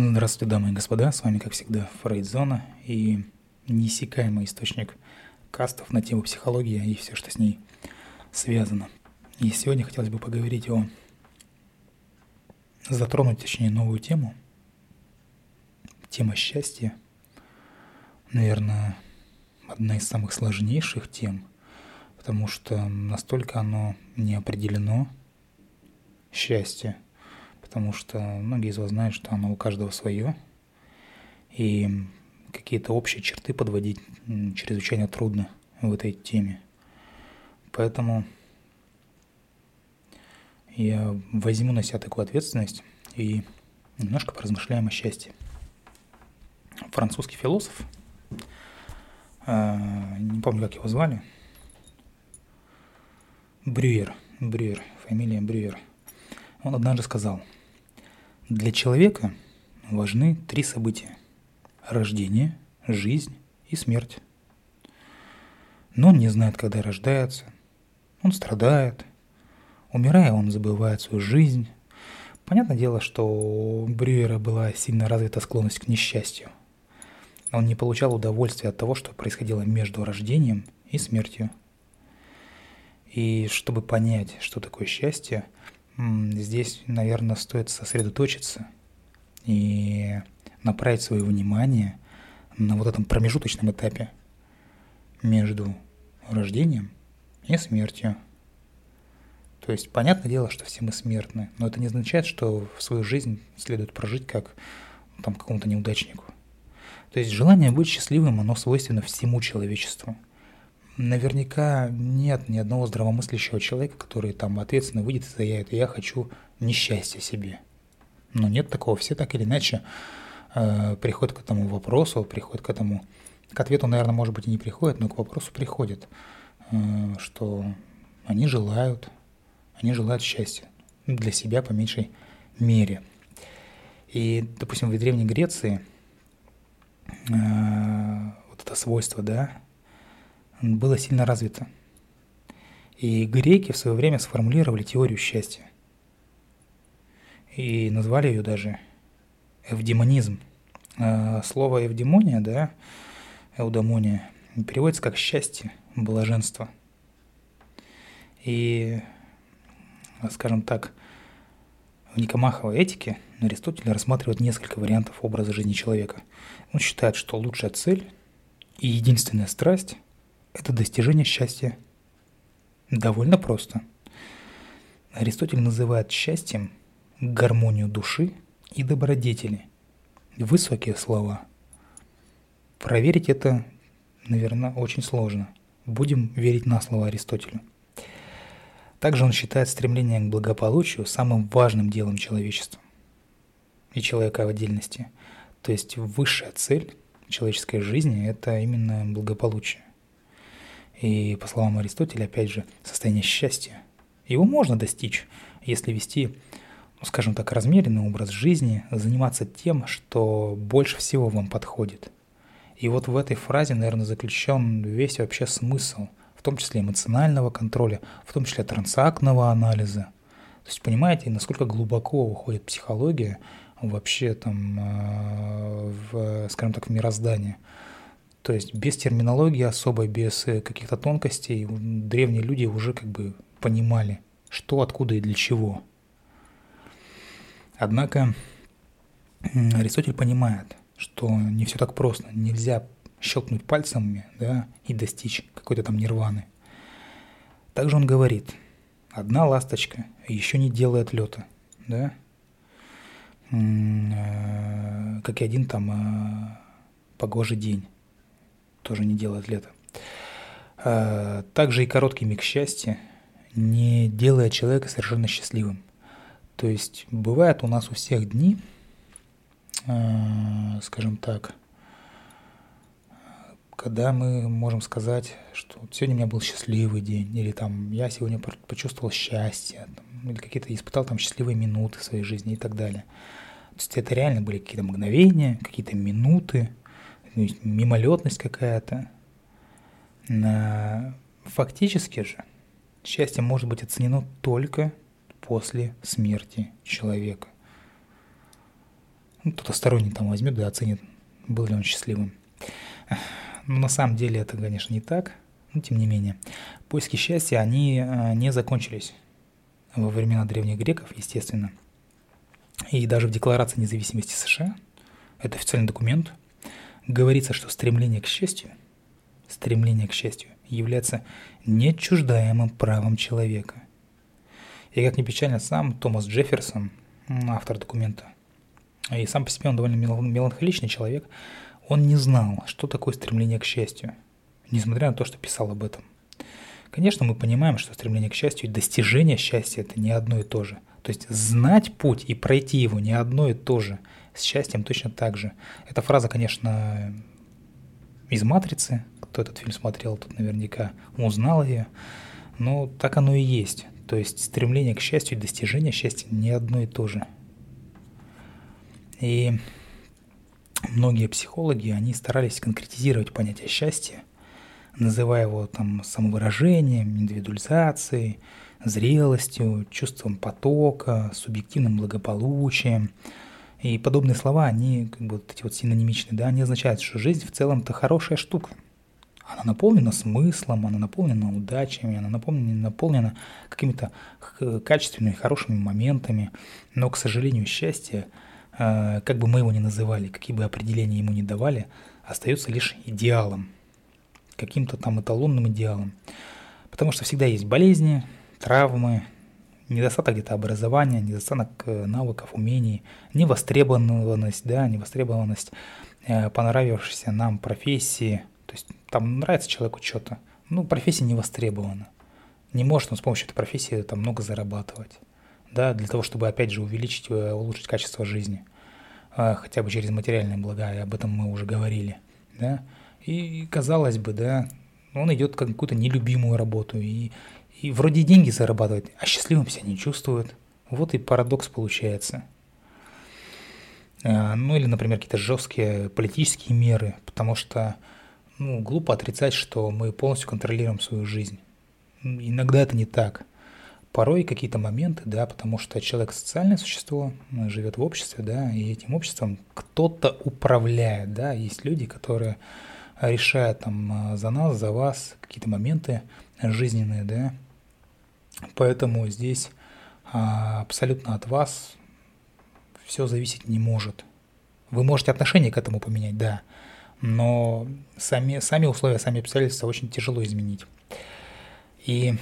Здравствуйте, дамы и господа, с вами, как всегда, Фрейдзона и неиссякаемый источник кастов на тему психологии и все, что с ней связано. И сегодня хотелось бы поговорить о... затронуть, точнее, новую тему. Тема счастья. Наверное, одна из самых сложнейших тем, потому что настолько оно не определено, счастье – потому что многие из вас знают, что оно у каждого свое, и какие-то общие черты подводить чрезвычайно трудно в этой теме. Поэтому я возьму на себя такую ответственность и немножко поразмышляем о счастье. Французский философ, а, не помню, как его звали, Брюер, Брюер, фамилия Брюер, он однажды сказал – для человека важны три события – рождение, жизнь и смерть. Но он не знает, когда рождается, он страдает, умирая, он забывает свою жизнь. Понятное дело, что у Брюера была сильно развита склонность к несчастью. Он не получал удовольствия от того, что происходило между рождением и смертью. И чтобы понять, что такое счастье – здесь, наверное, стоит сосредоточиться и направить свое внимание на вот этом промежуточном этапе между рождением и смертью. То есть, понятное дело, что все мы смертны, но это не означает, что в свою жизнь следует прожить как там какому-то неудачнику. То есть желание быть счастливым, оно свойственно всему человечеству – наверняка нет ни одного здравомыслящего человека, который там ответственно выйдет и заявит, я хочу несчастья себе. Но нет такого, все так или иначе э, приходят к этому вопросу, приходят к этому, к ответу, наверное, может быть и не приходят, но к вопросу приходят, э, что они желают, они желают счастья для себя по меньшей мере. И, допустим, в Древней Греции э, вот это свойство, да, было сильно развито. И греки в свое время сформулировали теорию счастья. И назвали ее даже эвдемонизм. А слово эвдемония, да, эудамония, переводится как счастье, блаженство. И, скажем так, в Никомаховой этике Аристотель рассматривает несколько вариантов образа жизни человека. Он считает, что лучшая цель и единственная страсть – это достижение счастья. Довольно просто. Аристотель называет счастьем гармонию души и добродетели. Высокие слова. Проверить это, наверное, очень сложно. Будем верить на слово Аристотелю. Также он считает стремление к благополучию самым важным делом человечества и человека в отдельности. То есть высшая цель человеческой жизни – это именно благополучие. И по словам Аристотеля, опять же, состояние счастья. Его можно достичь, если вести, ну, скажем так, размеренный образ жизни, заниматься тем, что больше всего вам подходит. И вот в этой фразе, наверное, заключен весь вообще смысл, в том числе эмоционального контроля, в том числе трансактного анализа. То есть понимаете, насколько глубоко уходит психология вообще там, э, в, скажем так, в мироздание – то есть без терминологии особой, без э, каких-то тонкостей древние люди уже как бы понимали, что, откуда и для чего. Однако Аристотель понимает, что не все так просто. Нельзя щелкнуть пальцами да, и достичь какой-то там нирваны. Также он говорит, одна ласточка еще не делает лета, да, э, как и один там э, погожий день тоже не делает лето. А, также и короткий миг счастья не делает человека совершенно счастливым. То есть бывает у нас у всех дни, а, скажем так, когда мы можем сказать, что сегодня у меня был счастливый день, или там я сегодня почувствовал счастье, или какие-то испытал там счастливые минуты в своей жизни и так далее. То есть это реально были какие-то мгновения, какие-то минуты, мимолетность какая-то. Фактически же счастье может быть оценено только после смерти человека. Ну, кто-то сторонний там возьмет, да, оценит, был ли он счастливым. Но на самом деле это, конечно, не так, но тем не менее. Поиски счастья, они э, не закончились во времена древних греков, естественно. И даже в Декларации независимости США, это официальный документ, говорится, что стремление к счастью, стремление к счастью является неотчуждаемым правом человека. И как ни печально, сам Томас Джефферсон, автор документа, и сам по себе он довольно меланхоличный человек, он не знал, что такое стремление к счастью, несмотря на то, что писал об этом. Конечно, мы понимаем, что стремление к счастью и достижение счастья – это не одно и то же. То есть знать путь и пройти его не одно и то же. С счастьем точно так же. Эта фраза, конечно, из «Матрицы». Кто этот фильм смотрел, тот наверняка узнал ее. Но так оно и есть. То есть стремление к счастью и достижение счастья не одно и то же. И многие психологи, они старались конкретизировать понятие счастья, называя его там самовыражением, индивидуализацией, зрелостью, чувством потока, субъективным благополучием. И подобные слова, они как бы вот эти вот синонимичные, да, они означают, что жизнь в целом-то хорошая штука. Она наполнена смыслом, она наполнена удачами, она наполнена, наполнена какими-то качественными, хорошими моментами. Но, к сожалению, счастье, э, как бы мы его ни называли, какие бы определения ему ни давали, остается лишь идеалом, каким-то там эталонным идеалом. Потому что всегда есть болезни, травмы, недостаток где-то образования, недостаток э, навыков, умений, невостребованность, да, невостребованность э, понравившейся нам профессии – то есть там нравится человеку что-то, ну, профессия не востребована. Не может он с помощью этой профессии там много зарабатывать, да, для того, чтобы, опять же, увеличить, э, улучшить качество жизни, хотя бы через материальные блага, и об этом мы уже говорили, да. И, казалось бы, да, он идет какую-то нелюбимую работу, и, и вроде деньги зарабатывает, а счастливым себя не чувствует. Вот и парадокс получается. А, ну или, например, какие-то жесткие политические меры, потому что ну, глупо отрицать, что мы полностью контролируем свою жизнь. Иногда это не так. Порой какие-то моменты, да, потому что человек социальное существо, живет в обществе, да, и этим обществом кто-то управляет, да, есть люди, которые решают там за нас, за вас какие-то моменты жизненные, да, поэтому здесь а, абсолютно от вас все зависеть не может. Вы можете отношение к этому поменять, да, но сами, сами условия, сами обстоятельства очень тяжело изменить. И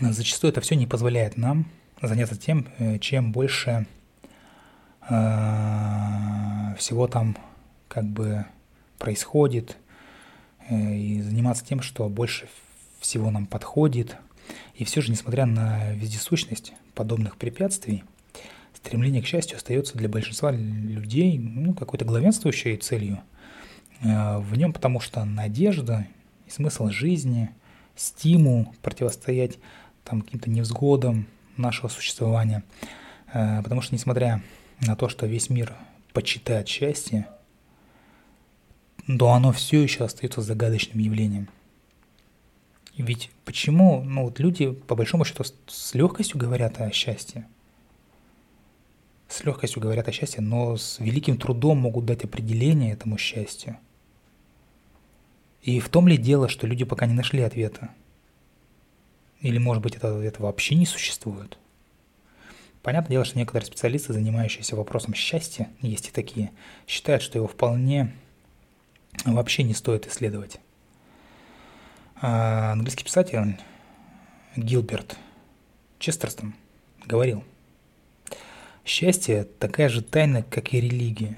зачастую это все не позволяет нам заняться тем, э, чем больше э, всего там как бы происходит, э, и заниматься тем, что больше всего нам подходит. И все же, несмотря на вездесущность подобных препятствий, стремление к счастью остается для большинства людей ну, какой-то главенствующей целью э, в нем, потому что надежда и смысл жизни, стимул противостоять там каким-то невзгодам нашего существования. Э, потому что несмотря на то, что весь мир почитает счастье, то оно все еще остается загадочным явлением. Ведь почему ну, вот люди, по большому счету, с легкостью говорят о счастье? с легкостью говорят о счастье, но с великим трудом могут дать определение этому счастью. И в том ли дело, что люди пока не нашли ответа? Или, может быть, этого ответа вообще не существует? Понятное дело, что некоторые специалисты, занимающиеся вопросом счастья, есть и такие, считают, что его вполне вообще не стоит исследовать. А английский писатель Гилберт Честерстон говорил – Счастье – такая же тайна, как и религия.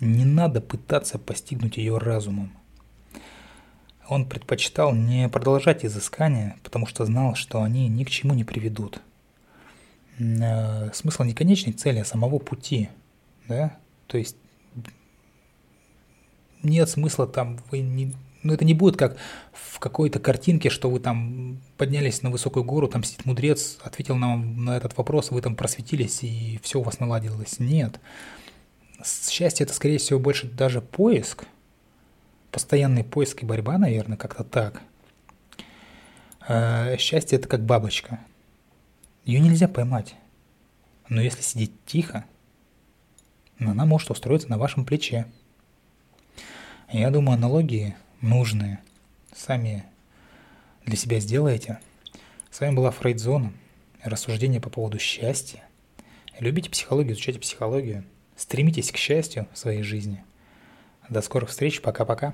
Не надо пытаться постигнуть ее разумом. Он предпочитал не продолжать изыскания, потому что знал, что они ни к чему не приведут. Э, смысл не конечной цели, а самого пути. Да? То есть нет смысла там, вы не, ну, это не будет как в какой-то картинке, что вы там поднялись на высокую гору, там сидит мудрец, ответил нам на этот вопрос, вы там просветились, и все у вас наладилось. Нет. Счастье – это, скорее всего, больше даже поиск, постоянный поиск и борьба, наверное, как-то так. А счастье – это как бабочка. Ее нельзя поймать. Но если сидеть тихо, она может устроиться на вашем плече. Я думаю, аналогии нужные. Сами для себя сделаете. С вами была Фрейдзона. Рассуждение по поводу счастья. Любите психологию, изучайте психологию. Стремитесь к счастью в своей жизни. До скорых встреч. Пока-пока.